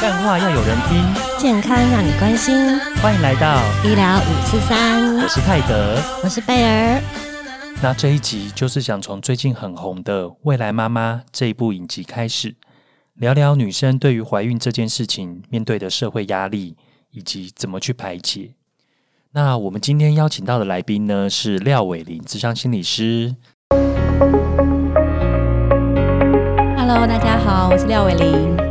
干话要有人听，健康让你关心。欢迎来到医疗五四三，我是泰德。我是贝儿。那这一集就是想从最近很红的《未来妈妈》这一部影集开始，聊聊女生对于怀孕这件事情面对的社会压力，以及怎么去排解。那我们今天邀请到的来宾呢是廖伟林，智商心理师。Hello，大家好，我是廖伟玲。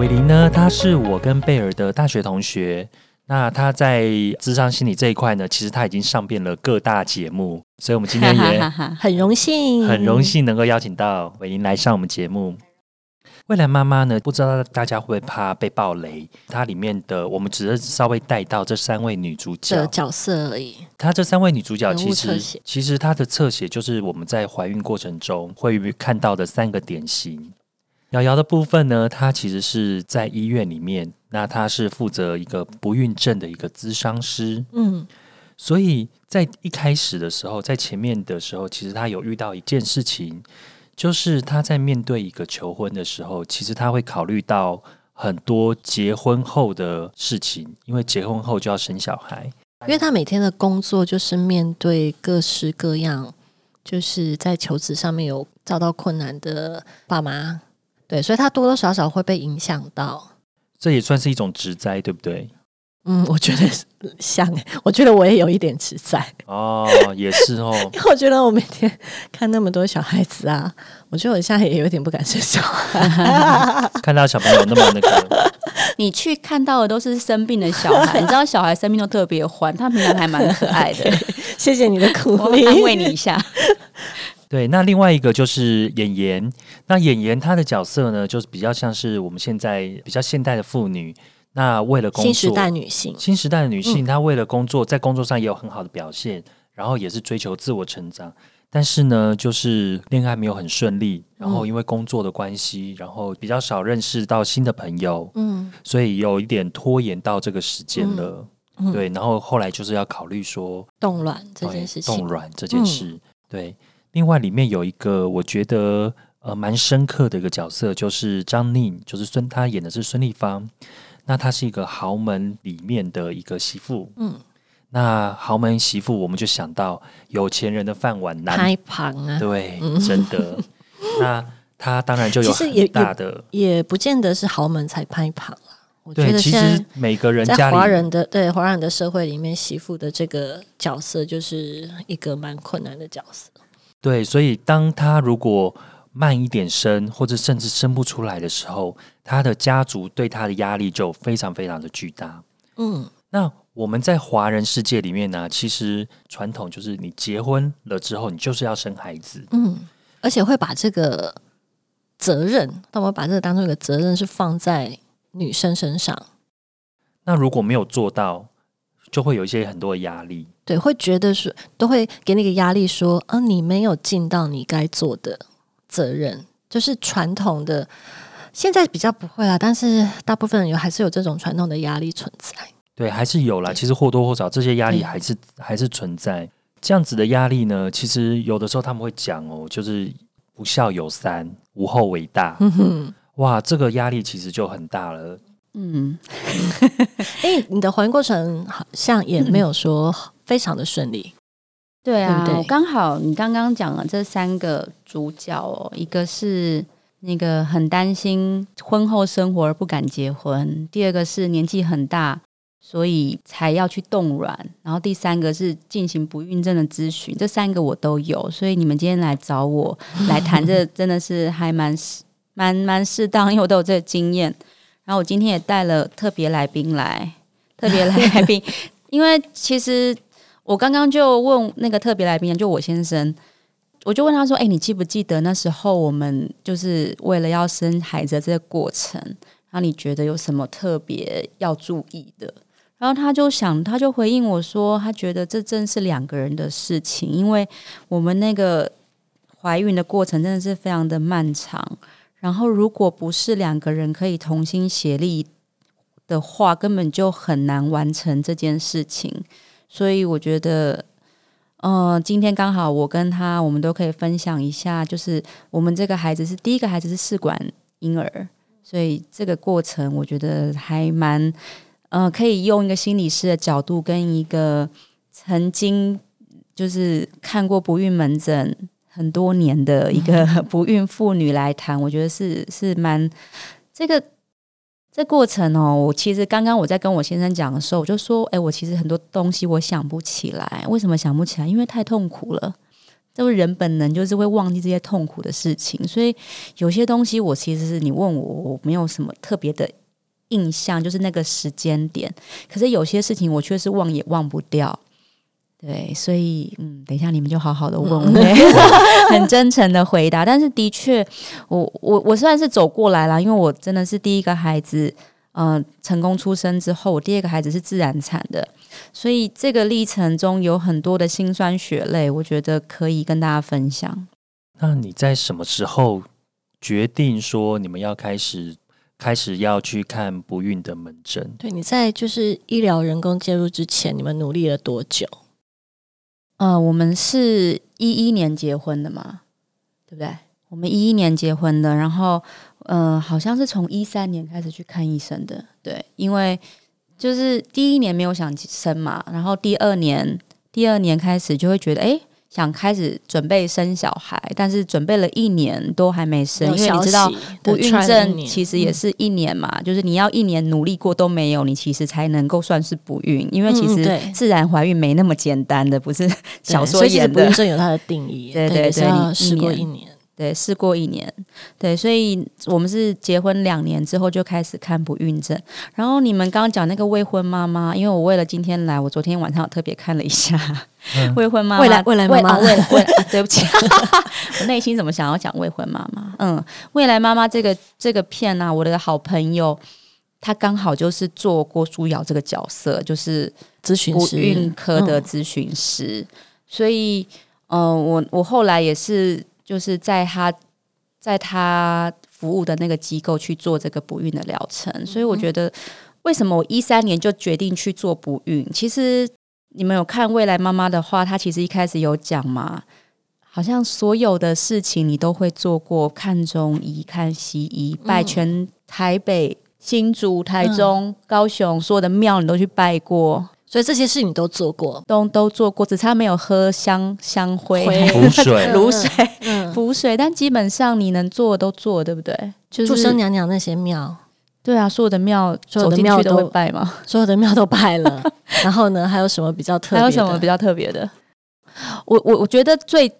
伟林呢，他是我跟贝尔的大学同学。那他在智商心理这一块呢，其实他已经上遍了各大节目，所以我们今天也 很荣幸，很荣幸能够邀请到伟林来上我们节目。未来妈妈呢，不知道大家会不会怕被爆雷？它里面的我们只是稍微带到这三位女主角的角色而已。她这三位女主角其实其实她的侧写就是我们在怀孕过程中会看到的三个典型。瑶瑶的部分呢，她其实是在医院里面，那她是负责一个不孕症的一个咨商师。嗯，所以在一开始的时候，在前面的时候，其实她有遇到一件事情，就是她在面对一个求婚的时候，其实她会考虑到很多结婚后的事情，因为结婚后就要生小孩。因为他每天的工作就是面对各式各样，就是在求职上面有遭到困难的爸妈，对，所以他多多少少会被影响到。这也算是一种职灾，对不对？嗯，我觉得像欸，我觉得我也有一点实在，哦，也是哦。因为我觉得我每天看那么多小孩子啊，我觉得我现在也有点不敢生小孩。看到小朋友那么那个，你去看到的都是生病的小孩，你知道小孩生病都特别欢，他平常还蛮可爱的。谢谢你的鼓我励，安慰你一下。对。那另外一个就是演员，那演员她的角色呢，就是比较像是我们现在比较现代的妇女。那为了工作，新时代女性，新时代的女性，她为了工作，在工作上也有很好的表现，然后也是追求自我成长。但是呢，就是恋爱没有很顺利，然后因为工作的关系，然后比较少认识到新的朋友，嗯，所以有一点拖延到这个时间了。嗯对，然后后来就是要考虑说冻卵这件事情，冻卵这件事。对，另外里面有一个我觉得呃蛮深刻的一个角色，就是张宁，就是孙，他演的是孙丽芳。那她是一个豪门里面的一个媳妇。嗯，那豪门媳妇，我们就想到有钱人的饭碗难，拍旁啊，对，真的。那他当然就有其实也很大的。也不见得是豪门才拍旁啦。我觉对，其得现在实每个人在家里华人的对华人的社会里面，媳妇的这个角色就是一个蛮困难的角色。对，所以当他如果慢一点生，或者甚至生不出来的时候，他的家族对他的压力就非常非常的巨大。嗯，那我们在华人世界里面呢，其实传统就是你结婚了之后，你就是要生孩子。嗯，而且会把这个责任，但我把这个当做一个责任，是放在女生身上。那如果没有做到，就会有一些很多的压力。对，会觉得说都会给你个压力说，啊，你没有尽到你该做的责任，就是传统的。现在比较不会啦，但是大部分人有还是有这种传统的压力存在。对，还是有啦。其实或多或少这些压力还是还是存在。这样子的压力呢，其实有的时候他们会讲哦，就是不孝有三，无后为大。嗯哼，哇，这个压力其实就很大了。嗯，哎，你的怀孕过程好像也没有说非常的顺利。对啊，对对我刚好你刚刚讲了这三个主角哦，一个是那个很担心婚后生活而不敢结婚，第二个是年纪很大。所以才要去冻卵，然后第三个是进行不孕症的咨询，这三个我都有，所以你们今天来找我来谈这，真的是还蛮适蛮蛮适当，因为我都有这个经验。然后我今天也带了特别来宾来，特别来宾，因为其实我刚刚就问那个特别来宾，就我先生，我就问他说：“哎、你记不记得那时候我们就是为了要生孩子这个过程，然后你觉得有什么特别要注意的？”然后他就想，他就回应我说，他觉得这正是两个人的事情，因为我们那个怀孕的过程真的是非常的漫长。然后，如果不是两个人可以同心协力的话，根本就很难完成这件事情。所以，我觉得，呃，今天刚好我跟他，我们都可以分享一下，就是我们这个孩子是第一个孩子是试管婴儿，所以这个过程我觉得还蛮，呃，可以用一个心理师的角度跟一个曾经就是看过不孕门诊很多年的一个 不孕妇女来谈，我觉得是是蛮这个。这过程哦，我其实刚刚我在跟我先生讲的时候，我就说，哎，我其实很多东西我想不起来，为什么想不起来？因为太痛苦了，这个人本能就是会忘记这些痛苦的事情，所以有些东西我其实是你问我，我没有什么特别的印象，就是那个时间点。可是有些事情我却是忘也忘不掉。对，所以嗯，等一下你们就好好的问，很真诚的回答。但是的确，我我我虽然是走过来了，因为我真的是第一个孩子，嗯，成功出生之后，我第二个孩子是自然产的，所以这个历程中有很多的辛酸血泪，我觉得可以跟大家分享。那你在什么时候决定说你们要开始开始要去看不孕的门诊？对，你在就是医疗人工介入之前，你们努力了多久？呃，我们是一一年结婚的嘛，对不对？我们一一年结婚的，然后呃，好像是从一三年开始去看医生的，对，因为就是第一年没有想生嘛，然后第二年第二年开始就会觉得，哎。想开始准备生小孩，但是准备了一年都还没生，因为你知道不孕症其实也是一年嘛，就是你要一年努力过都没有，你其实才能够算是不孕。因为其实自然怀孕没那么简单的，不是 小说演的。不孕症有它的定义，对对对，你试过一年。对，试过一年，对，所以我们是结婚两年之后就开始看不孕症。然后你们刚刚讲那个未婚妈妈，因为我为了今天来，我昨天晚上特别看了一下 未婚妈妈，未来未来妈妈，未来未来，对不起，我内心怎么想要讲未婚妈妈？嗯，未来妈妈这个这个片呢，我的好朋友他刚好就是做郭书瑶这个角色，就是咨询师，不孕科的咨询师。所以，嗯，我我后来也是。就是在他在他服务的那个机构去做这个不孕的疗程，所以我觉得为什么我一三年就决定去做不孕？其实你们有看未来妈妈的话，她其实一开始有讲嘛，好像所有的事情你都会做过，看中医、看西医、拜全台北、新竹、台中、高雄所有的庙，你都去拜过。所以这些事你都做过，都都做过，只差没有喝香香灰、补水、卤水、补水。但基本上你能做的都做，对不对？就是祝生娘娘那些庙，对啊，所有的庙，所有的庙都会拜吗？所有的庙都拜了。然后呢，还有什么比较特？还有什么比较特别的？我我我觉得最。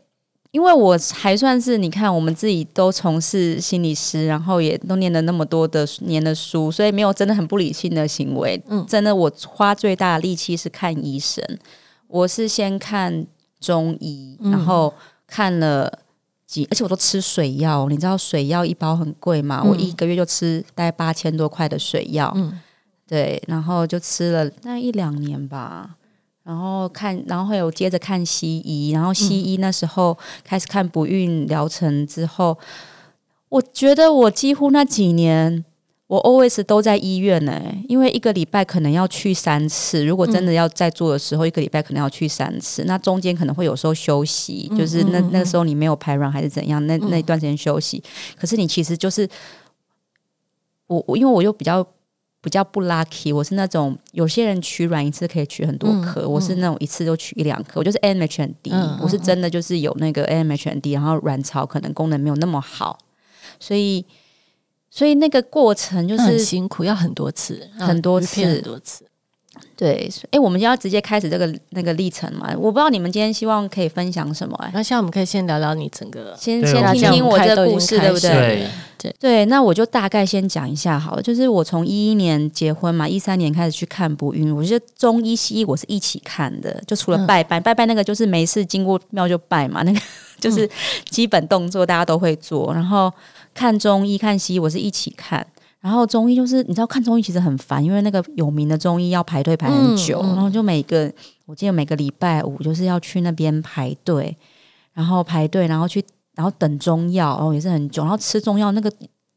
因为我还算是你看，我们自己都从事心理师，然后也都念了那么多的年的书，所以没有真的很不理性的行为。嗯，真的，我花最大的力气是看医生。我是先看中医，然后看了几，而且我都吃水药。你知道水药一包很贵嘛？我一个月就吃大概八千多块的水药。嗯，对，然后就吃了那一两年吧。然后看，然后会有接着看西医，然后西医那时候开始看不孕疗程之后，我觉得我几乎那几年我 always 都在医院呢，因为一个礼拜可能要去三次，如果真的要在做的时候，一个礼拜可能要去三次，那中间可能会有时候休息，就是那那个时候你没有排卵还是怎样，那那段时间休息，可是你其实就是我我因为我又比较。比较不 lucky，我是那种有些人取卵一次可以取很多颗，我是那种一次就取一两颗，我就是 AMH 很低，我是真的就是有那个 AMH 很低，然后卵巢可能功能没有那么好，所以所以那个过程就是很辛苦，要很多次，很多次，很多次。对，哎，我们就要直接开始这个那个历程嘛？我不知道你们今天希望可以分享什么？哎，那现在我们可以先聊聊你整个，先先听听我这个故事，对不对？对对，那我就大概先讲一下好了。就是我从一一年结婚嘛，一三年开始去看不孕，我觉得中医西医我是一起看的，就除了拜拜拜拜那个，就是没事经过庙就拜嘛，那个 就是基本动作大家都会做。然后看中医看西医，我是一起看。然后中医就是你知道看中医其实很烦，因为那个有名的中医要排队排很久，然后就每个我记得每个礼拜五就是要去那边排队，然后排队，然后去然后等中药，然后也是很久，然后吃中药那个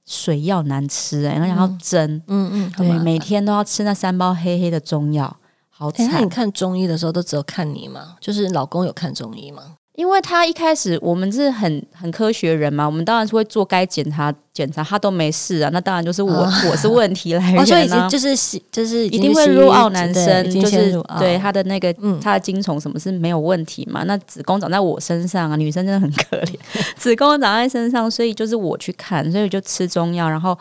水药难吃哎，然后要蒸，嗯嗯，对，每天都要吃那三包黑黑的中药，好惨。那你看中医的时候都只有看你吗？就是老公有看中医吗？因为他一开始我们是很很科学人嘛，我们当然是会做该检查检查，他都没事啊，那当然就是我、哦我是问题来源、哦，啊，所以已经就是是就是一定会入奥男生，就是对他的那个嗯他的精虫什么是没有问题嘛？那子宫长在我身上啊，女生真的很可怜，子宫长在身上，所以就是我去看，所以就吃中药，然后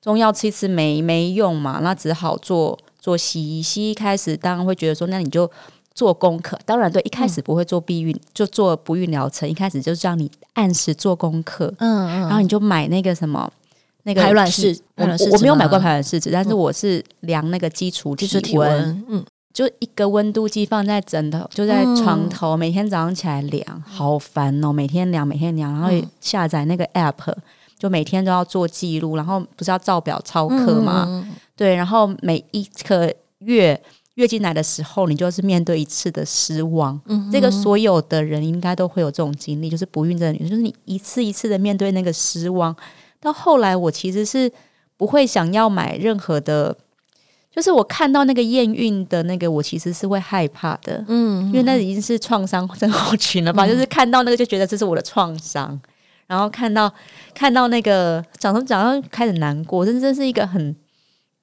中药吃一吃没没用嘛，那只好做做西医。西医开始当然会觉得说，那你就做功课，当然对，一开始不会做避孕，就做不孕疗程，一开始就是让你按时做功课，嗯嗯，然后你就买那个什么。那个排卵体试我排卵试我没有买过排卵试纸，但是我是量那个基础体温，嗯，就一个温度计放在枕头，就在床头，每天早上起来量，好烦哦！每天量，每天量，然后下载那个 app，就每天都要做记录，然后不是要照表操课吗？对，然后每一个月月经来的时候，你就是面对一次的失望。嗯这个所有的人应该都会有这种经历，就是不孕症的女生，就是你一次一次的面对那个失望。到后来，我其实是不会想要买任何的，就是我看到那个验孕的那个，我其实是会害怕的，嗯，因为那已经是创伤症候群了吧？就是看到那个就觉得这是我的创伤，然后看到看到那个长着长到开始难过，这真是一个很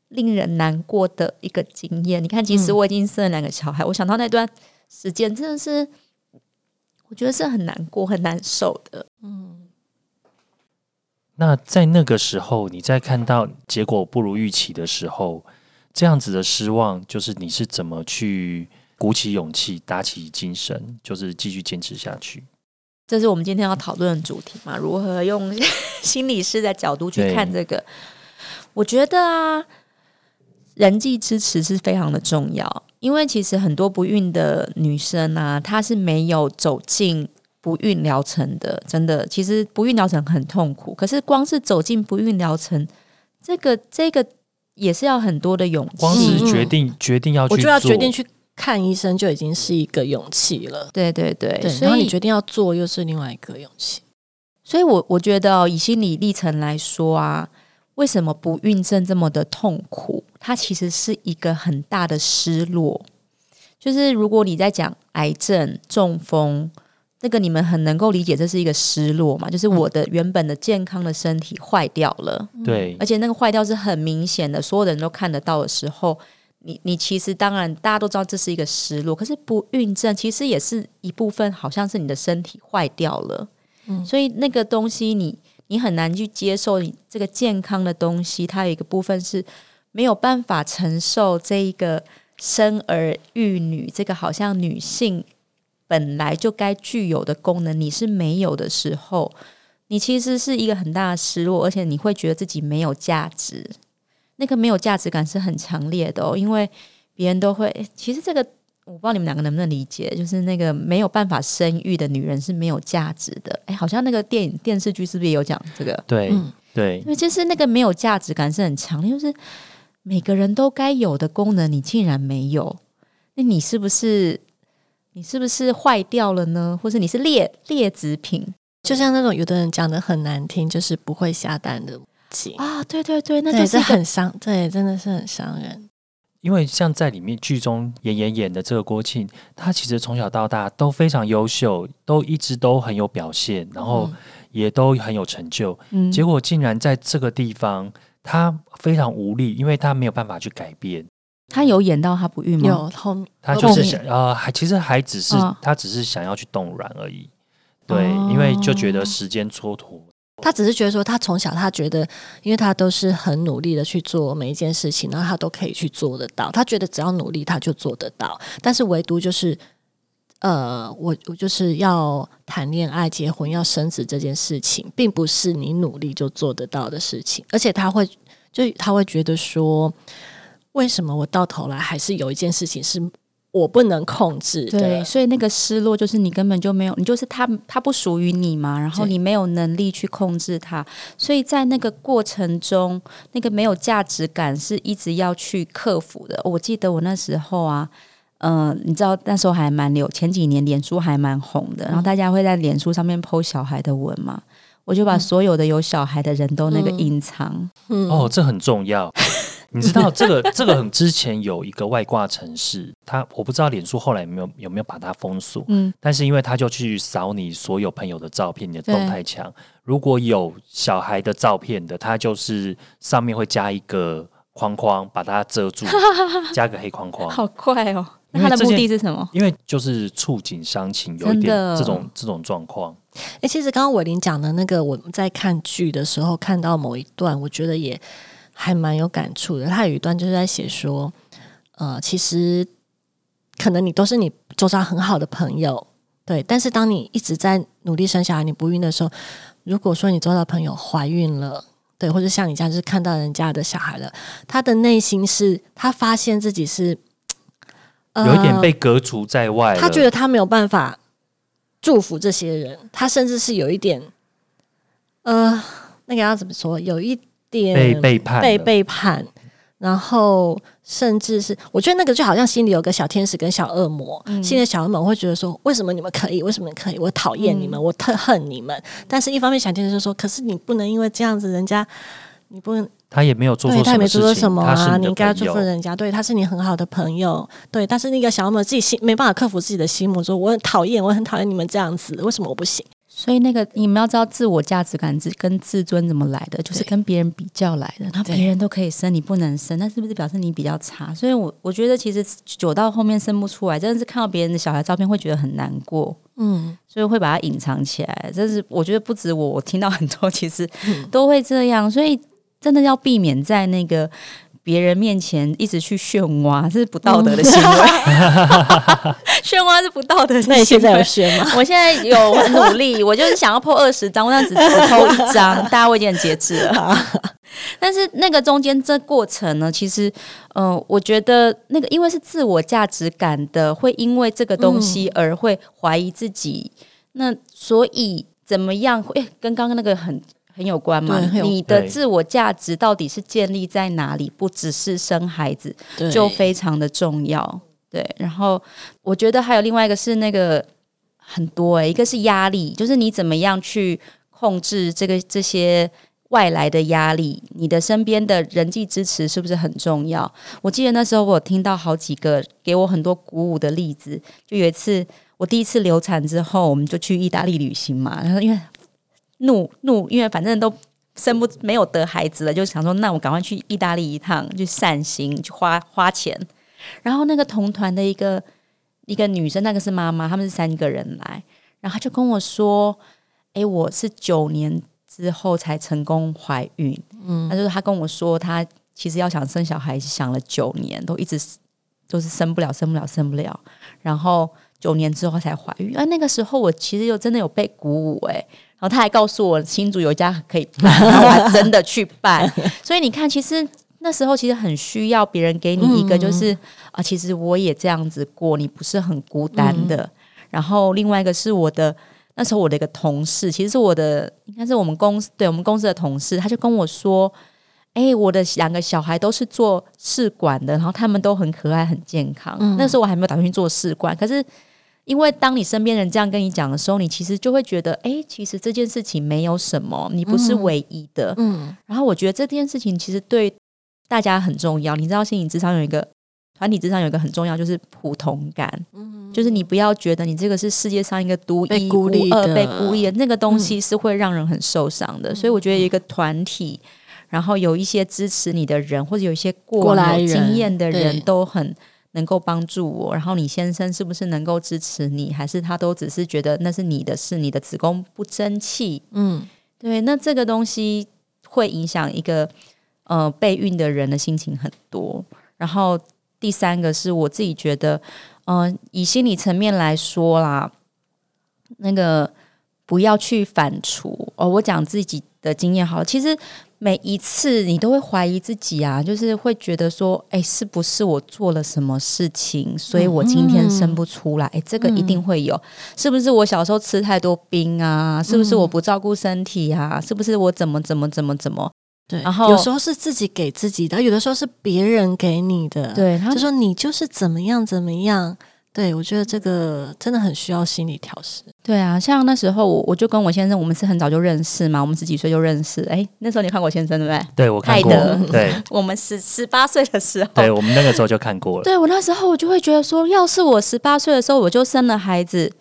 令人难过的一个经验。你看，其实我已经生了两个小孩，我想到那段时间真的是，我觉得是很难过、很难受的。嗯那在那个时候，你在看到结果不如预期的时候，这样子的失望，就是你是怎么去鼓起勇气、打起精神，就是继续坚持下去？这是我们今天要讨论的主题嘛？如何用心理师的角度去看这个？我觉得啊，人际支持是非常的重要，因为其实很多不孕的女生啊，她是没有走进不孕疗程的。真的，其实不孕疗程很痛苦，可是光是走进不孕疗程，这个这个也是要很多的勇气。光是决定、决定要去我就要做决定去看医生，就已经是一个勇气了。对对对，对，所以然后你决定要做，又是另外一个勇气。所以我我觉得、哦、以心理历程来说啊，为什么不孕症这么的痛苦？它其实是一个很大的失落。就是如果你在讲癌症、中风，这个你们很能够理解，这是一个失落嘛？就是我的原本的健康的身体坏掉了，对而且那个坏掉是很明显的，所有人都看得到的时候，你你其实当然大家都知道这是一个失落，可是不孕症其实也是一部分，好像是你的身体坏掉了，嗯所以那个东西你你很难去接受，你这个健康的东西，它有一个部分是没有办法承受这一个生儿育女这个好像女性本来就该具有的功能，你是没有的时候，你其实是一个很大的失落，而且你会觉得自己没有价值。那个没有价值感是很强烈的哦，因为别人都会。其实这个我不知道你们两个能不能理解，就是那个没有办法生育的女人是没有价值的。哎，好像那个电影电视剧是不是也有讲这个？对、嗯对因为就是那个没有价值感是很强烈，就是每个人都该有的功能，你竟然没有，那你是不是你是不是坏掉了呢？或者你是劣劣质品就像那种有的人讲的很难听，就是不会下蛋的啊？对对对，那就是很伤，对，真的是很伤人。因为像在里面剧中演演演的这个郭庆，他其实从小到大都非常优秀，都一直都很有表现，然后也都很有成就。嗯结果竟然在这个地方，他非常无力，因为他没有办法去改变。他有演到他不孕吗？有后面他就是想呃，还其实还只是、嗯他只是想要去冻卵而已。对，哦因为就觉得时间蹉跎。他只是觉得说，他从小他觉得，因为他都是很努力的去做每一件事情，然后他都可以去做得到。他觉得只要努力，他就做得到。但是唯独就是，呃，我我就是要谈恋爱、结婚、要生子这件事情，并不是你努力就做得到的事情。而且他会，就他会觉得说，为什么我到头来还是有一件事情是我不能控制的？对，所以那个失落就是你根本就没有，你就是他，他不属于你嘛，然后你没有能力去控制他，所以在那个过程中，那个没有价值感是一直要去克服的。我记得我那时候啊，嗯、你知道那时候还蛮流，前几年脸书还蛮红的，然后大家会在脸书上面 PO 小孩的文嘛，我就把所有的有小孩的人都那个嗯隐藏。嗯哦，这很重要。你知道这个这个很之前有一个外挂城市，他我不知道脸书后来有没有有没有把它封锁，嗯，但是因为他就去扫你所有朋友的照片，你的动态墙，如果有小孩的照片的，他就是上面会加一个框框把它遮住，加个黑框框。好快哦！那他的目的是什么？因为就是触景伤情，有一点这种这种状况。哎，其实刚刚伟林讲的那个，我在看剧的时候看到某一段，我觉得也还蛮有感触的。他有一段就是在写说，呃，其实可能你都是你周遭很好的朋友，对，但是当你一直在努力生小孩，你不孕的时候，如果说你周遭朋友怀孕了，对，或者像你这样，就是看到人家的小孩了，他的内心是他发现自己是。有一点被隔除在外，他觉得他没有办法祝福这些人，他甚至是有一点，呃，那个要怎么说？有一点被背叛，被背叛，然后甚至是，我觉得那个就好像心里有个小天使跟小恶魔，心里的小恶魔会觉得说，为什么你们可以？为什么可以？我讨厌你们，我特恨你们。但是一方面，小天使就说，可是你不能因为这样子，人家你不能。他也没有做错他也没做错什么啊！你应该祝福人家，对，他是你很好的朋友，对。但是那个小恶魔自己心没办法克服自己的心魔，说我很讨厌，我很讨厌你们这样子，为什么我不行？所以那个你们要知道，自我价值感自跟自尊怎么来的，就是跟别人比较来的。那别人都可以生，你不能生，那是不是表示你比较差？所以我我觉得其实久到后面生不出来，真的是看到别人的小孩照片会觉得很难过，嗯，所以会把它隐藏起来。这是我觉得不止我，我听到很多其实都会这样，所以。真的要避免在那个别人面前一直去炫挖，这是不道德的行为。炫挖是不道德的行为。那你现在有炫吗？我现在有努力，我就是想要破二十张，我这样子只偷一张，大家我已经很节制了。但是那个中间这过程呢，其实，嗯，我觉得那个因为是自我价值感的，会因为这个东西而会怀疑自己。那所以怎么样会跟刚刚那个很。很有关嘛？你的自我价值到底是建立在哪里？不只是生孩子，就非常的重要。对，然后我觉得还有另外一个是那个很多诶，一个是压力，就是你怎么样去控制这个这些外来的压力？你的身边的人际支持是不是很重要？我记得那时候我听到好几个给我很多鼓舞的例子。就有一次我第一次流产之后，我们就去意大利旅行嘛，然后因为。怒怒，因为反正都生不没有得孩子了，就想说，那我赶快去意大利一趟，去散心，去花花钱。然后那个同团的一个一个女生，那个是妈妈，他们是三个人来，然后她就跟我说：“哎，我是九年之后才成功怀孕。”嗯，她就是她跟我说，她其实要想生小孩，想了九年，都一直都是生不了，生不了，生不了。然后九年之后才怀孕，而那个时候我其实又真的有被鼓舞，哎。然后他还告诉我，新竹有一家可以办，然后我还真的去办。所以你看，其实那时候其实很需要别人给你一个，就是啊，其实我也这样子过，你不是很孤单的。然后另外一个是我的那时候我的一个同事，其实是我的应该是我们公司对我们公司的同事，他就跟我说：“哎，我的两个小孩都是做试管的，然后他们都很可爱、很健康。那时候我还没有打算去做试管，可是。”因为当你身边人这样跟你讲的时候，你其实就会觉得，哎，其实这件事情没有什么，你不是唯一的。嗯。然后我觉得这件事情其实对大家很重要。你知道，心理智商有一个团体智商有一个很重要，就是普通感。嗯。就是你不要觉得你这个是世界上一个独一无二、被孤立的那个东西，是会让人很受伤的。所以我觉得一个团体，然后有一些支持你的人，或者有一些过来经验的人都很。能够帮助我，然后你先生是不是能够支持你，还是他都只是觉得那是你的事，你的子宫不争气？嗯，对，那这个东西会影响一个呃备孕的人的心情很多。然后第三个是我自己觉得，嗯，以心理层面来说啦，那个不要去反刍哦。我讲自己的经验好，其实。每一次你都会怀疑自己啊，就是会觉得说，哎，是不是我做了什么事情，所以我今天生不出来？哎，这个一定会有，是不是我小时候吃太多冰啊？是不是我不照顾身体啊？是不是我怎么怎么怎么怎么？对，然后有时候是自己给自己的，有的时候是别人给你的。对，就说你就是怎么样怎么样。对我觉得这个真的很需要心理调试。对啊，像那时候我我就跟我先生，我们是很早就认识嘛，我们十几岁就认识。哎，那时候你看过我先生对不对？对我看过，对 我们十十八岁的时候，对，我们那个时候就看过了。对我那时候我就会觉得说，要是我十八岁的时候我就生了孩子，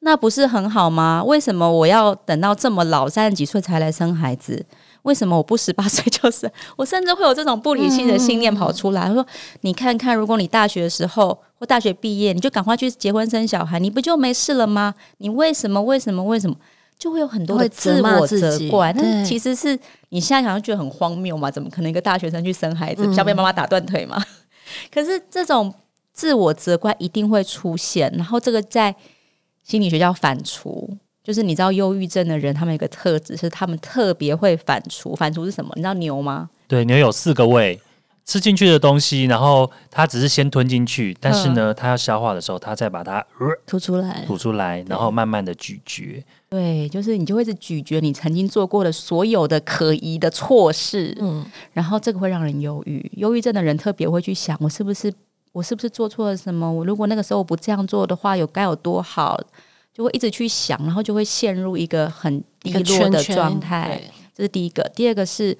那不是很好吗？为什么我要等到这么老三十几岁才来生孩子？为什么我不十八岁就生？我甚至会有这种不理性的信念跑出来，说你看看，如果你大学的时候或大学毕业，你就赶快去结婚生小孩，你不就没事了吗？你为什么？为什么？为什么？就会有很多的自我责怪，但是其实是你现在想要觉得很荒谬嘛？怎么可能一个大学生去生孩子，嗯不像被妈妈打断腿嘛？可是这种自我责怪一定会出现，然后这个在心理学叫反刍，就是你知道忧郁症的人，他们有一个特质是他们特别会反刍。反刍是什么？你知道牛吗？对，牛有四个胃，吃进去的东西，然后它只是先吞进去，但是呢，它要消化的时候，它再把它、呃、吐出来，吐出来，然后慢慢的咀嚼。对，就是你就会是咀嚼你曾经做过的所有的可疑的错事，嗯，然后这个会让人忧郁。忧郁症的人特别会去想，我是不是我是不是做错了什么？我如果那个时候我不这样做的话，有该有多好？就会一直去想，然后就会陷入一个很低落的状态。这是第一个。第二个是，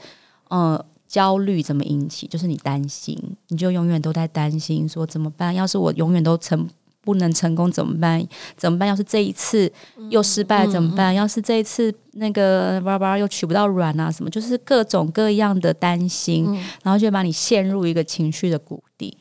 呃，焦虑怎么引起？就是你担心，你就永远都在担心，说怎么办？要是我永远都成不能成功怎么办？怎么办？要是这一次又失败怎么办？要是这一次那个叭叭又取不到卵啊什么，就是各种各样的担心，嗯然后就把你陷入一个情绪的谷底。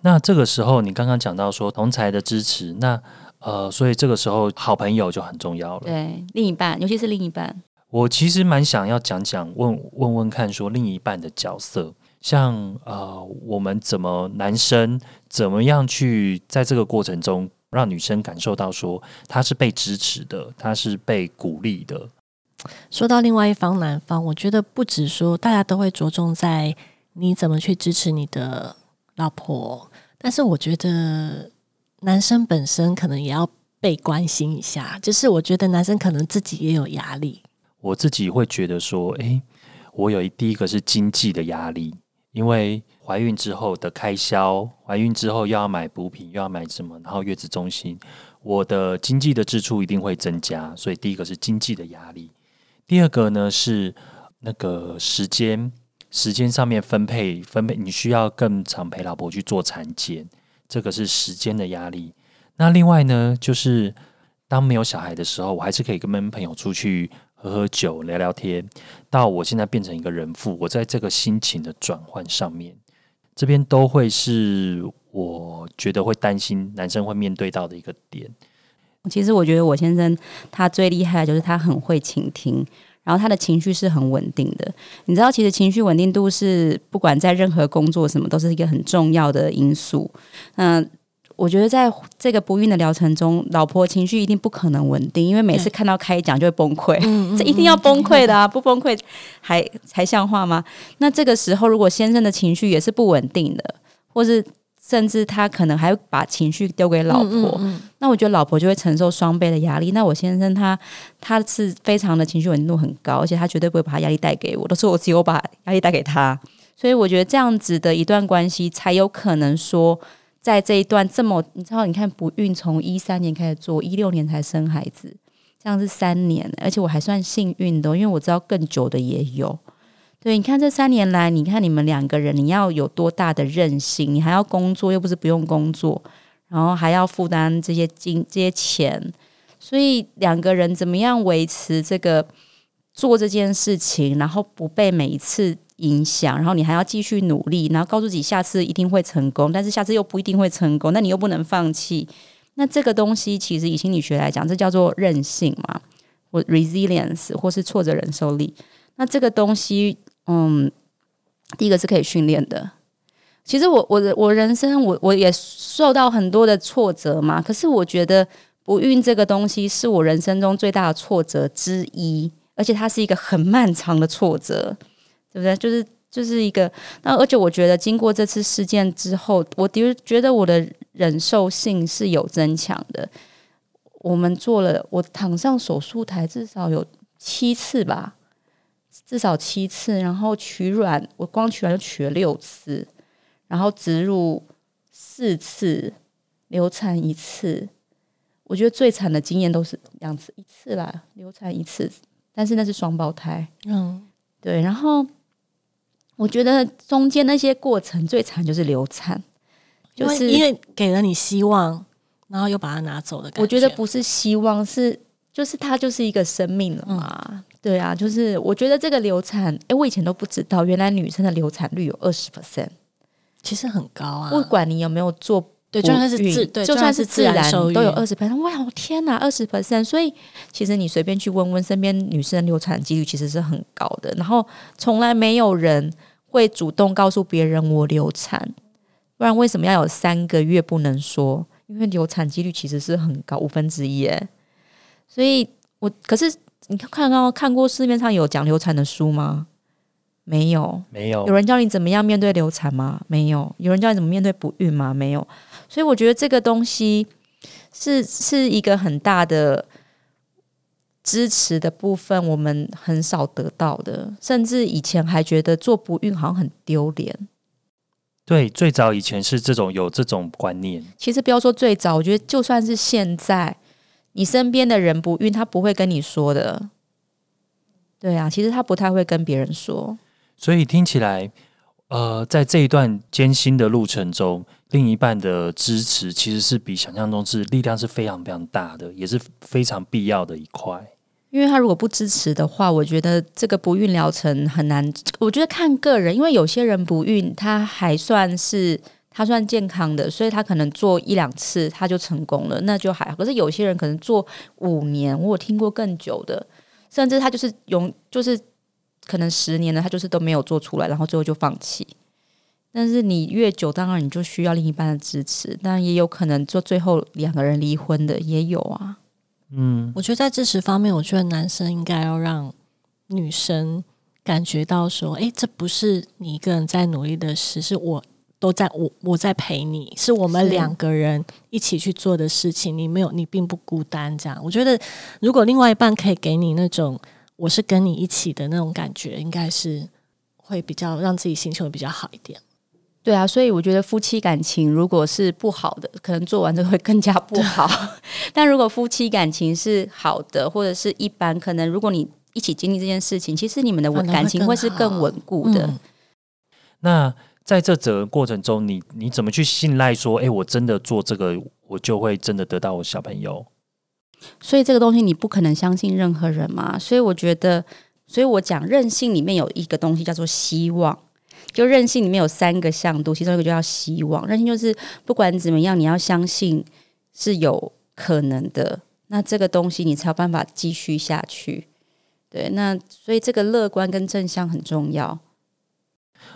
那这个时候，你刚刚讲到说同才的支持，那呃，所以这个时候好朋友就很重要了。对，另一半，尤其是另一半，我其实蛮想要讲讲，问问问看，说另一半的角色，像呃，我们怎么男生怎么样去在这个过程中让女生感受到说她是被支持的，她是被鼓励的。说到另外一方男方，我觉得不止说大家都会着重在你怎么去支持你的老婆，但是我觉得男生本身可能也要被关心一下。就是我觉得男生可能自己也有压力，我自己会觉得说，诶，我有一第一个是经济的压力，因为怀孕之后的开销，怀孕之后又要买补品，又要买什么，然后月子中心，我的经济的支出一定会增加，所以第一个是经济的压力，第二个呢是那个时间，时间上面分配分配，你需要更常陪老婆去做产检，这个是时间的压力。那另外呢，就是当没有小孩的时候，我还是可以跟朋友出去喝喝酒、聊聊天。到我现在变成一个人父，我在这个心情的转换上面，这边都会是我觉得会担心男生会面对到的一个点。其实我觉得我先生他最厉害的就是他很会倾听，然后他的情绪是很稳定的。你知道，其实情绪稳定度是不管在任何工作什么都是一个很重要的因素。嗯、我觉得在这个不孕的疗程中，老婆情绪一定不可能稳定，因为每次看到开讲就会崩溃。嗯 这一定要崩溃的啊！不崩溃还还像话吗？那这个时候，如果先生的情绪也是不稳定的，或是甚至他可能还会把情绪丢给老婆，嗯那我觉得老婆就会承受双倍的压力。那我先生他他是非常的情绪稳定度很高，而且他绝对不会把他压力带给我，都是我只有把压力带给他。所以我觉得这样子的一段关系才有可能说，在这一段这么你知道，你看不孕从一三年开始做，一六年才生孩子，这样是三年，而且我还算幸运的，因为我知道更久的也有。对，你看这三年来，你看你们两个人，你要有多大的韧性？你还要工作，又不是不用工作，然后还要负担这些金这些钱，所以两个人怎么样维持这个做这件事情，然后不被每一次影响，然后你还要继续努力，然后告诉自己下次一定会成功，但是下次又不一定会成功，那你又不能放弃。那这个东西其实以心理学来讲，这叫做韧性嘛，或 resilience，或是挫折忍受力。那这个东西，嗯，第一个是可以训练的。其实我我的我人生我我也受到很多的挫折嘛，可是我觉得不孕这个东西是我人生中最大的挫折之一，而且它是一个很漫长的挫折，对不对？就是就是一个那，而且我觉得经过这次事件之后，我的觉得我的忍受性是有增强的。我们做了，我躺上手术台至少有七次吧，至少七次，然后取卵，我光取卵就取了六次，然后植入四次，流产一次，我觉得最惨的经验都是两次一次啦，流产一次，但是那是双胞胎，嗯，对。然后我觉得中间那些过程最惨就是流产，就就是是因为给了你希望，然后又把它拿走的感觉我觉得不是希望，是就是它就是一个生命了嘛。对啊，就是我觉得这个流产，哎，我以前都不知道，原来女生的流产率有二十 percent。其实很高啊，不管你有没有做对，就算是自对，就算是自然都有二十 percent。哇，天哪，二十 percent！所以其实你随便去问问身边女生流产几率其实是很高的。然后从来没有人会主动告诉别人我流产，不然为什么要有三个月不能说？因为流产几率其实是很高，五分之一哎。所以我可是你看到看过市面上有讲流产的书吗？没有。没有有人教你怎么样面对流产吗？没有。有人教你怎么面对不孕吗？没有。所以我觉得这个东西是是一个很大的支持的部分，我们很少得到的，甚至以前还觉得做不孕好像很丢脸。对，最早以前是这种有这种观念，其实不要说最早，我觉得就算是现在，你身边的人不孕，他不会跟你说的。对啊，其实他不太会跟别人说。所以听起来，呃，在这一段艰辛的路程中，另一半的支持其实是比想象中是力量是非常非常大的，也是非常必要的一块。因为他如果不支持的话，我觉得这个不孕疗程很难。我觉得看个人，因为有些人不孕，他还算是他算健康的，所以他可能做一两次他就成功了，那就还好。可是有些人可能做五年，我有听过更久的，甚至他就是永就是可能十年了，他就是都没有做出来，然后最后就放弃。但是你越久，当然你就需要另一半的支持，但也有可能做最后两个人离婚的也有啊。嗯，我觉得在支持方面，我觉得男生应该要让女生感觉到说，诶，这不是你一个人在努力的事，是我都在我我在陪你，是我们两个人一起去做的事情，你没有你并不孤单。这样，我觉得如果另外一半可以给你那种我是跟你一起的那种感觉，应该是会比较让自己心情会比较好一点。对啊，所以我觉得夫妻感情如果是不好的，可能做完这个会更加不好。但如果夫妻感情是好的，或者是一般，可能如果你一起经历这件事情，其实你们的感情会是更稳固的。嗯那在这整个过程中，你你怎么去信赖说，哎，我真的做这个，我就会真的得到我小朋友？所以这个东西你不可能相信任何人嘛。所以我觉得，所以我讲韧性里面有一个东西叫做希望。就韧性里面有三个向度，其中一个就叫希望。韧性就是不管怎么样，你要相信是有可能的，那这个东西你才有办法继续下去。对，那所以这个乐观跟正向很重要。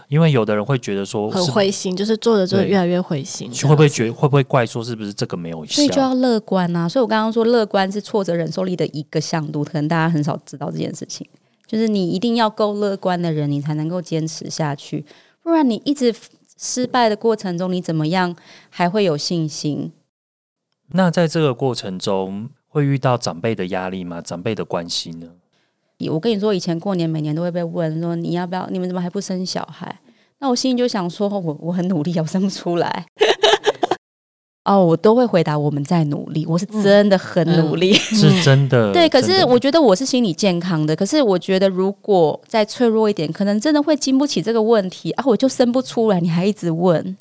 因为有的人会觉得说，很灰心，就是做着做着越来越灰心，会不会觉会不会怪说是不是这个没有效？所以就要乐观啊！所以我刚刚说乐观是挫折忍受力的一个向度，可能大家很少知道这件事情。就是你一定要够乐观的人，你才能够坚持下去，不然你一直失败的过程中，你怎么样还会有信心？那在这个过程中，会遇到长辈的压力吗？长辈的关心呢？我跟你说，以前过年每年都会被问说你要不要，你们怎么还不生小孩？那我心里就想说，我我很努力啊，我生不出来。哦，我都会回答我们在努力，我是真的很努力。是真的，对，可是我觉得我是心理健康的，可是我觉得如果再脆弱一点，可能真的会经不起这个问题啊，我就生不出来，你还一直问。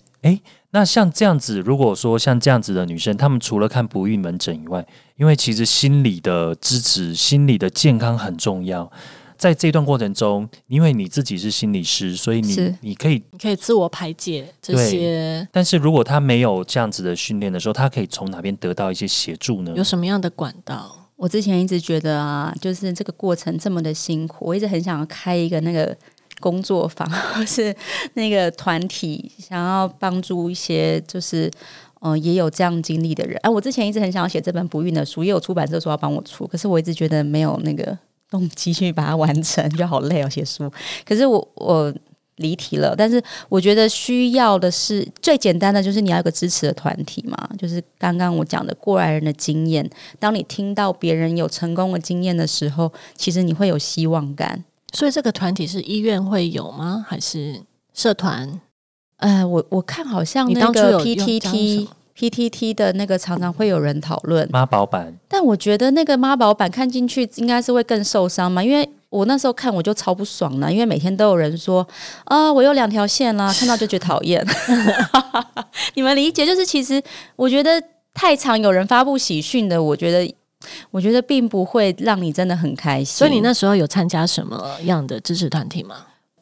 那像这样子，如果说像这样子的女生，她们除了看不孕门诊以外，因为其实心理的支持、心理的健康很重要。在这段过程中，因为你自己是心理师，所以你你可以。你可以自我排解这些，但是如果她没有这样子的训练的时候，她可以从哪边得到一些协助呢？有什么样的管道？我之前一直觉得啊，就是这个过程这么的辛苦，我一直很想要开一个那个工作坊，或是那个团体，想要帮助一些就是。呃，也有这样经历的人。哎、我之前一直很想要写这本不孕的书，也有出版社说要帮我出，可是我一直觉得没有那个动机去把它完成，就好累哦，写书。可是我我离题了，但是我觉得需要的是最简单的，就是你要有个支持的团体嘛，就是刚刚我讲的过来人的经验。当你听到别人有成功的经验的时候，其实你会有希望感。所以这个团体是医院会有吗？还是社团？呃，我我看好像你那个当初有用这样 PTT 什么 PTT 的那个常常会有人讨论，妈宝版但我觉得那个妈宝版看进去应该是会更受伤嘛，因为我那时候看我就超不爽了，因为每天都有人说啊，我有两条线啦，看到就觉得讨厌。你们理解？就是其实我觉得太常有人发布喜讯的，我觉得我觉得并不会让你真的很开心。所以你那时候有参加什么样的支持团体吗？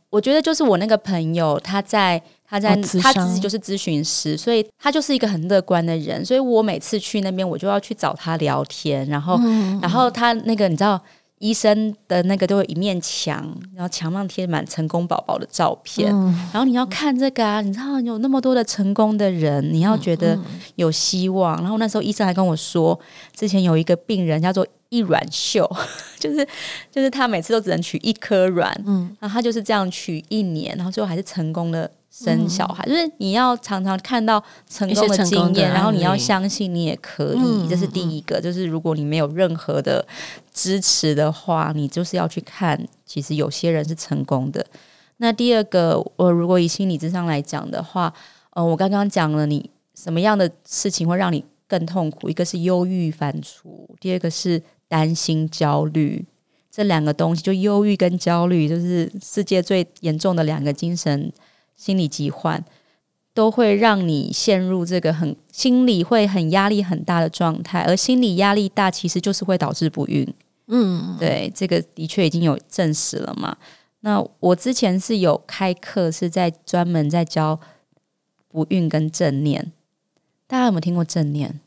我觉得就是我那个朋友，他在他在、哦他自己就是咨询师，所以他就是一个很乐观的人，所以我每次去那边，我就要去找他聊天，然后、然后他那个你知道。医生的那个都有一面墙，然后墙上贴满成功宝宝的照片，然后你要看这个啊，你知道有那么多的成功的人，你要觉得有希望。然后那时候医生还跟我说，之前有一个病人叫做一卵秀，就是就是他每次都只能取一颗卵，嗯，然后他就是这样取一年，然后最后还是成功的生小孩。就是你要常常看到成功的经验，然后你要相信你也可以，嗯这是第一个。就是如果你没有任何的支持的话，你就是要去看，其实有些人是成功的。那第二个，我如果以心理智商来讲的话，呃，我刚刚讲了你什么样的事情会让你更痛苦，一个是忧郁反刍，第二个是担心焦虑。这两个东西，就忧郁跟焦虑，就是世界最严重的两个精神心理疾患，都会让你陷入这个很心理会很压力很大的状态，而心理压力大其实就是会导致不孕。嗯，对，这个的确已经有证实了嘛。那我之前是有开课，是在专门在教不孕跟正念。大家有没有听过正念？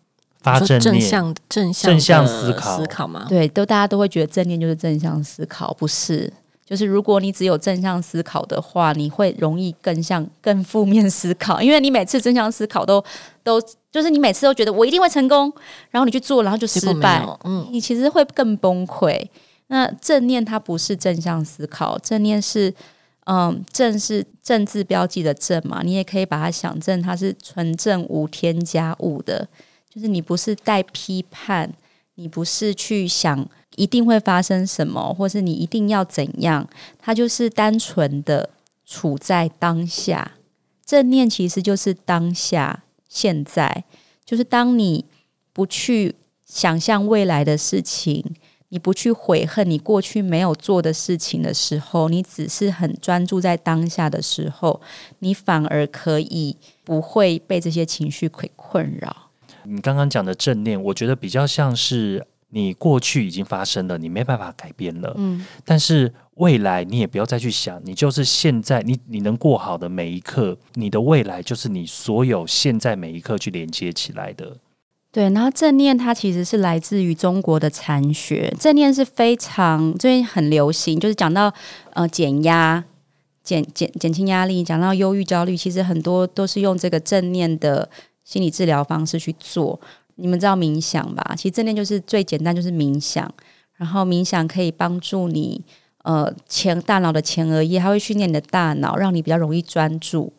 说正正，向正向正向思考思考吗？对，都大家都会觉得正念就是正向思考，不是？就是如果你只有正向思考的话，你会容易更向更负面思考，因为你每次正向思考都都就是你每次都觉得我一定会成功，然后你去做，然后就失败，嗯，你其实会更崩溃。那正念它不是正向思考，正念是嗯正是正字标记的正嘛，你也可以把它想正，它是纯正无添加物的，就是你不是带批判，你不是去想一定会发生什么，或是你一定要怎样，它就是单纯的处在当下。正念其实就是当下，现在就是当你不去想象未来的事情，你不去悔恨你过去没有做的事情的时候，你只是很专注在当下的时候，你反而可以不会被这些情绪给困扰。你刚刚讲的正念，我觉得比较像是你过去已经发生了，你没办法改变了，嗯，但是未来你也不要再去想，你就是现在你你能过好的每一刻，你的未来就是你所有现在每一刻去连接起来的。对，然后正念它其实是来自于中国的禅学，正念是非常最近很流行，就是讲到呃减压、减减减轻压力，讲到忧郁、焦虑，其实很多都是用这个正念的心理治疗方式去做。你们知道冥想吧？其实正念就是最简单，就是冥想，然后冥想可以帮助你呃前大脑的前额叶，它会训练你的大脑，让你比较容易专注。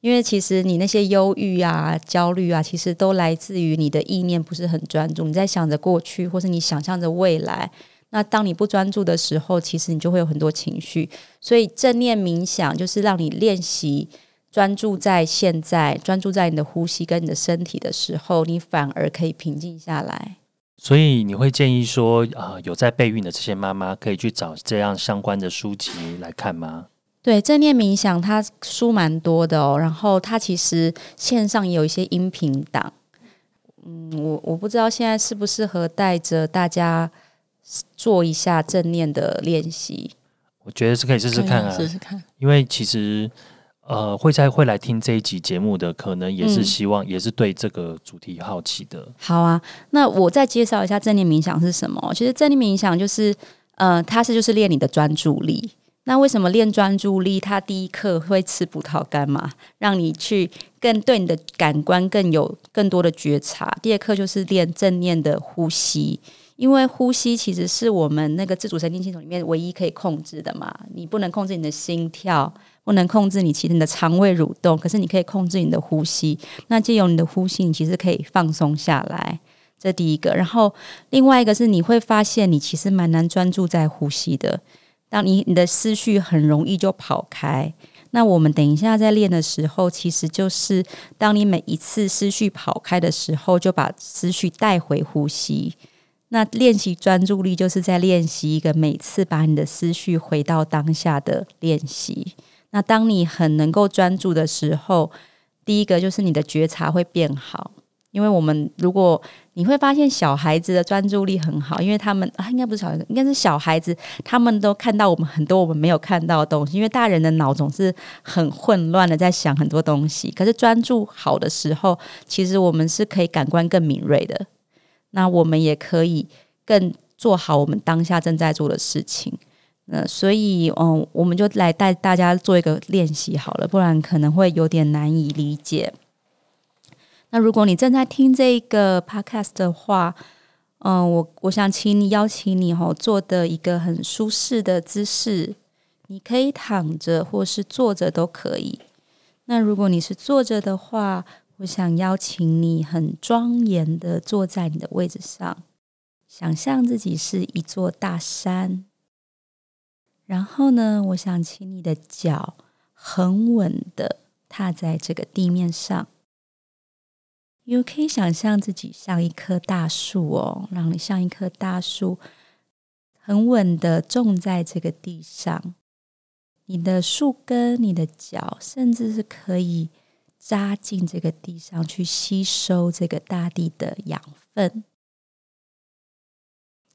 因为其实你那些忧郁啊、焦虑啊，其实都来自于你的意念不是很专注，你在想着过去，或是你想象着未来。那当你不专注的时候，其实你就会有很多情绪。所以正念冥想就是让你练习专注在现在，专注在你的呼吸跟你的身体的时候，你反而可以平静下来。所以你会建议说，啊、有在备孕的这些妈妈可以去找这样相关的书籍来看吗？对正念冥想，它书蛮多的哦。然后它其实线上也有一些音频档。嗯，我我不知道现在适不适合带着大家做一下正念的练习。我觉得是可以试试看啊，试试看。因为其实呃，会在会来听这一集节目的，可能也是嗯希望，也是对这个主题好奇的。好啊，那我再介绍一下正念冥想是什么。其实正念冥想就是，呃，它是就是练你的专注力。那为什么练专注力？它第一课会吃葡萄干嘛？让你去更对你的感官更有更多的觉察。第二课就是练正念的呼吸，因为呼吸其实是我们那个自主神经系统里面唯一可以控制的嘛。你不能控制你的心跳，不能控制你其实你的肠胃蠕动，可是你可以控制你的呼吸。那借由你的呼吸，你其实可以放松下来。这第一个，然后另外一个是你会发现你其实蛮难专注在呼吸的。当你你的思绪很容易就跑开，那我们等一下在练的时候，其实就是当你每一次思绪跑开的时候，就把思绪带回呼吸。那练习专注力，就是在练习一个每次把你的思绪回到当下的练习。那当你很能够专注的时候，第一个就是你的觉察会变好。因为我们如果你会发现小孩子的专注力很好，因为他们啊，应该不是小孩子，应该是小孩子，他们都看到我们很多我们没有看到的东西。因为大人的脑总是很混乱的，在想很多东西。可是专注好的时候，其实我们是可以感官更敏锐的。那我们也可以更做好我们当下正在做的事情。那所以，嗯，我们就来带大家做一个练习好了，不然可能会有点难以理解。那如果你正在听这个 podcast 的话，嗯，我我想请你邀请你哈，坐的一个很舒适的姿势，你可以躺着或是坐着都可以。那如果你是坐着的话，我想邀请你很庄严的坐在你的位置上，想象自己是一座大山。然后呢，我想请你的脚很稳的踏在这个地面上。你可以想象自己像一棵大树哦，让你像一棵大树，很稳的种在这个地上。你的树根、你的脚，甚至是可以扎进这个地上去吸收这个大地的养分。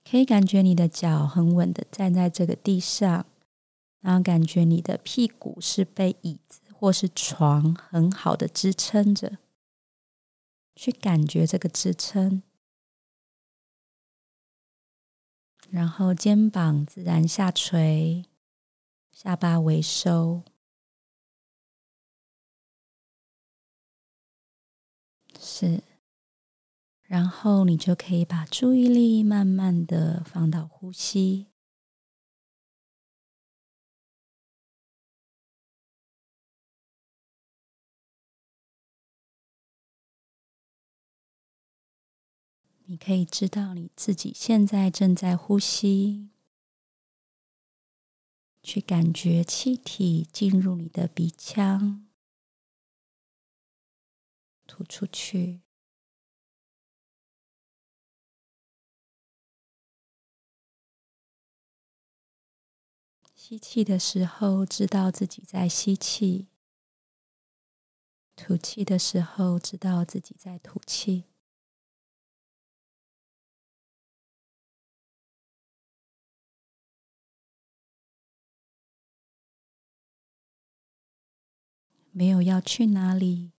可以感觉你的脚很稳的站在这个地上，然后感觉你的屁股是被椅子或是床很好的支撑着。去感觉这个支撑，然后肩膀自然下垂，下巴微收，是，然后你就可以把注意力慢慢的放到呼吸。你可以知道你自己现在正在呼吸，去感觉气体进入你的鼻腔，吐出去。吸气的时候，知道自己在吸气；吐气的时候，知道自己在吐气。没有要去哪里，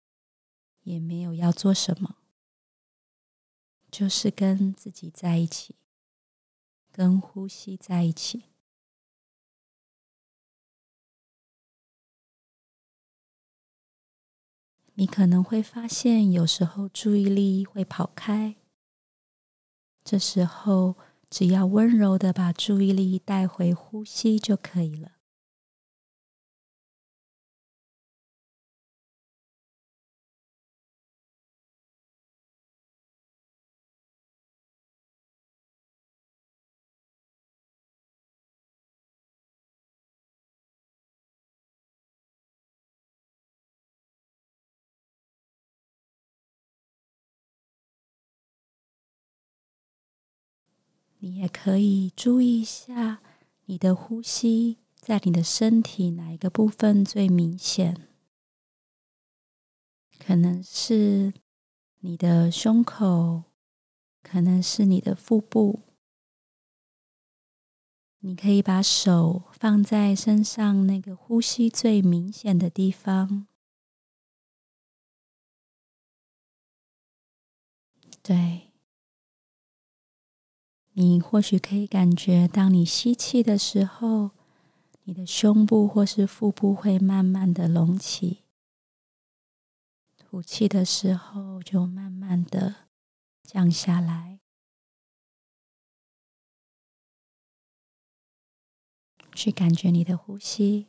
也没有要做什么，就是跟自己在一起，跟呼吸在一起。你可能会发现，有时候注意力会跑开，这时候只要温柔的把注意力带回呼吸就可以了。你也可以注意一下你的呼吸，在你的身体哪一个部分最明显？可能是你的胸口，可能是你的腹部。你可以把手放在身上那个呼吸最明显的地方。对。你或许可以感觉，当你吸气的时候，你的胸部或是腹部会慢慢的隆起；吐气的时候，就慢慢的降下来。去感觉你的呼吸。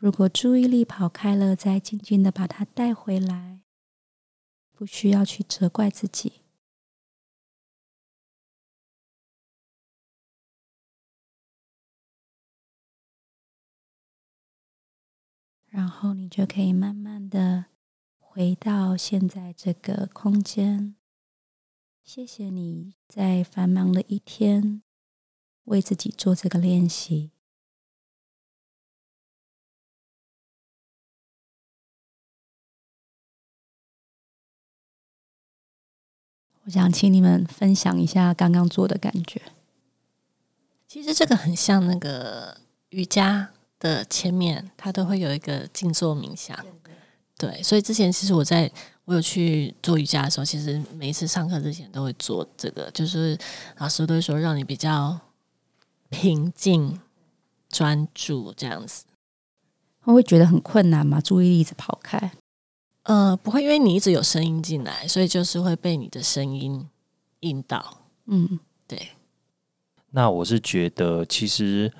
如果注意力跑开了，再静静的把它带回来，不需要去责怪自己。然后你就可以慢慢的回到现在这个空间。谢谢你在繁忙的一天为自己做这个练习。我想请你们分享一下刚刚做的感觉。其实这个很像那个瑜伽的前面，它都会有一个静坐冥想。对，所以之前其实我在我有去做瑜伽的时候，其实每一次上课之前都会做这个，就是老师都会说让你比较平静、专注这样子。会会觉得很困难吗？注意力一直跑开？呃，不会，因为你一直有声音进来，所以就是会被你的声音引导。嗯，对。那我是觉得其实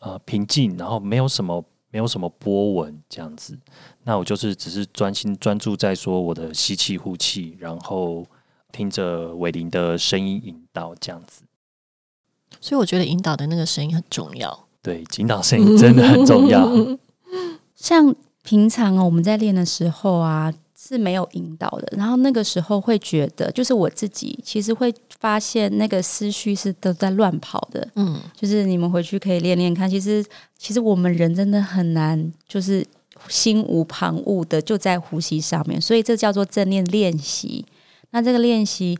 呃平静，然后没有什么没有什么波纹这样子。那我就是只是专心专注在说我的吸气呼气，然后听着伟林的声音引导这样子。所以我觉得引导的那个声音很重要。对，引导声音真的很重要。像平常哦，我们在练的时候啊是没有引导的，然后那个时候会觉得，就是我自己其实会发现那个思绪是都在乱跑的。嗯，就是你们回去可以练练看，其实其实我们人真的很难，就是心无旁骛的就在呼吸上面，所以这叫做正念练习。那这个练习，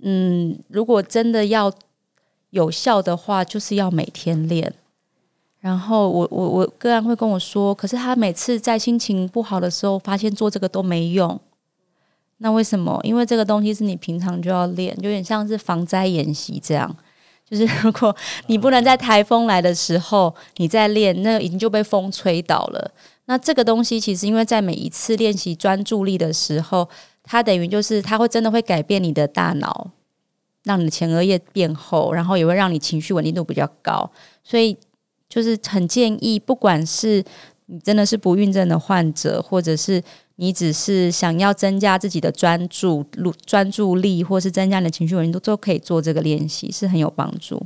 嗯，如果真的要有效的话，就是要每天练。然后我我我个人会跟我说，可是他每次在心情不好的时候，发现做这个都没用。那为什么？因为这个东西是你平常就要练，有点像是防灾演习这样。就是 如果你不能在台风来的时候你在练，那已经就被风吹倒了。那这个东西其实因为在每一次练习专注力的时候，它等于就是它会真的会改变你的大脑，让你的前额叶变厚，然后也会让你情绪稳定度比较高。所以就是很建议，不管是你真的是不孕症的患者，或者是你只是想要增加自己的专注、专注力，或是增加你的情绪稳定度，都可以做这个练习，是很有帮助。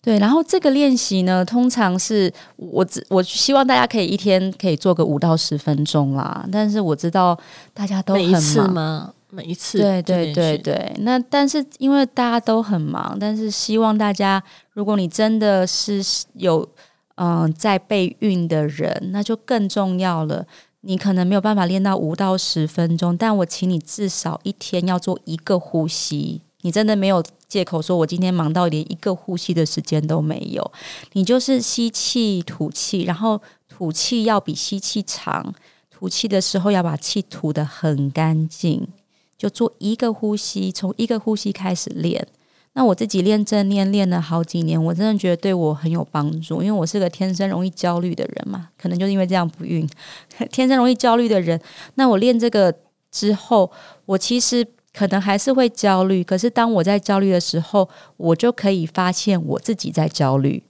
对，然后这个练习呢，通常是我只我希望大家可以一天可以做个五到十分钟啦。但是我知道大家都很忙吗？每一次，对对对对。那但是因为大家都很忙，但是希望大家，如果你真的是有嗯在备孕的人，那就更重要了。你可能没有办法练到五到十分钟，但我请你至少一天要做一个呼吸。你真的没有借口说，我今天忙到连一个呼吸的时间都没有。你就是吸气、吐气，然后吐气要比吸气长，吐气的时候要把气吐得很干净。就做一个呼吸，从一个呼吸开始练。那我自己练正念练了好几年，我真的觉得对我很有帮助，因为我是个天生容易焦虑的人嘛，可能就是因为这样不孕，天生容易焦虑的人。那我练这个之后，我其实。可能还是会焦虑，可是当我在焦虑的时候，我就可以发现我自己在焦虑。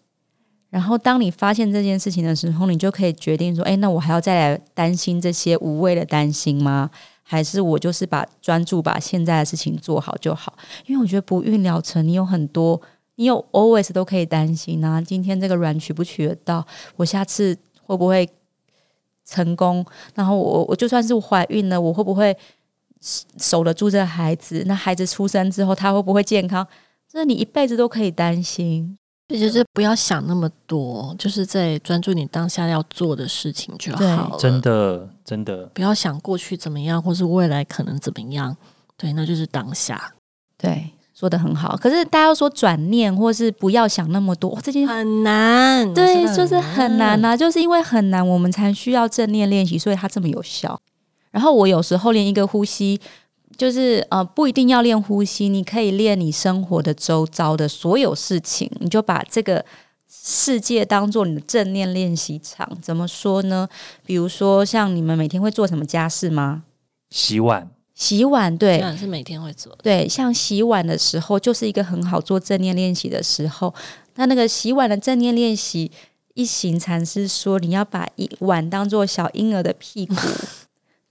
然后当你发现这件事情的时候，你就可以决定说：“哎，那我还要再来担心这些无谓的担心吗？还是我就是把专注把现在的事情做好就好？”因为我觉得不孕疗程，你有很多，你有 always 都可以担心啊。今天这个卵取不取得到？我下次会不会成功？然后我我就算是怀孕了，我会不会？守得住这孩子，那孩子出生之后他会不会健康？这你一辈子都可以担心。就是不要想那么多，就是在专注你当下要做的事情就好。真的，真的不要想过去怎么样，或是未来可能怎么样。对，那就是当下。对，说的很好。可是大家要说转念，或是不要想那么多，这件很难。对，就是很难啊，就是因为很难，我们才需要正念练习，所以它这么有效。然后我有时候连一个呼吸，就是呃不一定要练呼吸，你可以练你生活的周遭的所有事情，你就把这个世界当做你的正念练习场。怎么说呢？比如说像你们每天会做什么家事吗？洗碗，洗碗，对，洗碗是每天会做。对，像洗碗的时候，就是一个很好做正念练习的时候。那那个洗碗的正念练习。一行禅师说，你要把一碗当做小婴儿的屁股，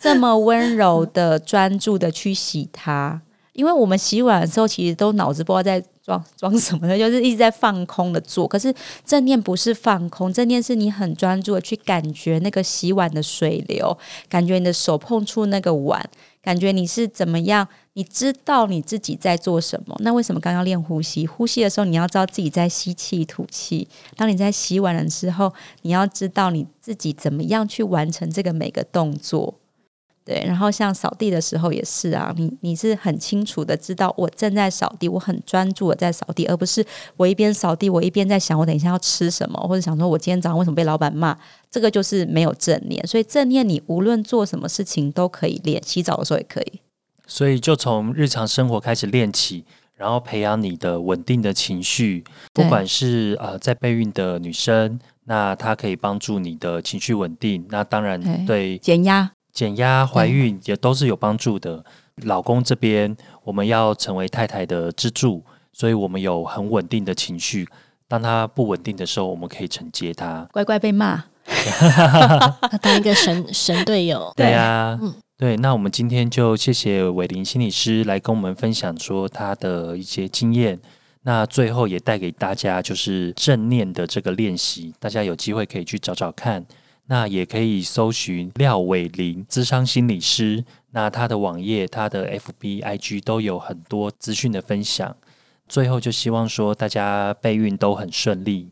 这么温柔的、专注的去洗它。因为我们洗碗的时候，其实都脑子不知道在装装什么呢，就是一直在放空的做。可是正念不是放空，正念是你很专注的去感觉那个洗碗的水流，感觉你的手碰触那个碗，感觉你是怎么样，你知道你自己在做什么。那为什么刚刚练呼吸？呼吸的时候你要知道自己在吸气吐气。当你在洗碗的时候，你要知道你自己怎么样去完成这个每个动作。对，然后像扫地的时候也是啊，你你是很清楚的知道我正在扫地，我很专注的在扫地，而不是我一边扫地我一边在想我等一下要吃什么，或者想说我今天早上为什么被老板骂，这个就是没有正念。所以正念你无论做什么事情都可以练，洗澡的时候也可以。所以就从日常生活开始练起，然后培养你的稳定的情绪，不管是呃在备孕的女生，那它可以帮助你的情绪稳定。那当然对减压。减压、怀孕也都是有帮助的。老公这边，我们要成为太太的支柱，所以我们有很稳定的情绪。当他不稳定的时候，我们可以承接他。乖乖被骂，当一个神神队友。对呀，对。那我们今天就谢谢伟林心理师来跟我们分享说他的一些经验。那最后也带给大家就是正念的这个练习，大家有机会可以去找找看。那也可以搜寻廖伟林智商心理师，那他的网页、他的 FB、IG 都有很多资讯的分享。最后就希望说大家备孕都很顺利，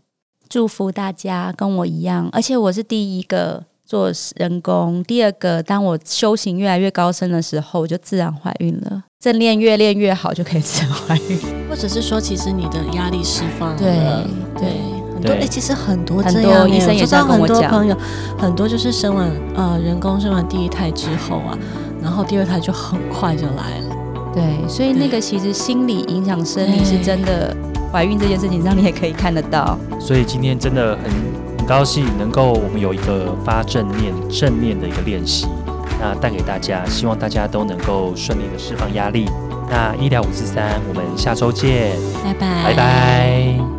祝福大家跟我一样。而且我是第一个做人工，第二个当我修行越来越高深的时候，我就自然怀孕了。正练越练越好，就可以自然怀孕。或者是说，其实你的压力释放了，对对。对，哎，其实很多很多医生也知道，很多朋友，很多就是生完呃人工生完第一胎之后啊，然后第二胎就很快就来了。对，所以那个其实心理影响生理是真的，怀孕这件事情上你也可以看得到。所以今天真的很很高兴能够我们有一个发正念正念的一个练习，那带给大家，希望大家都能够顺利的释放压力。那医疗五四三，我们下周见，拜拜，拜拜。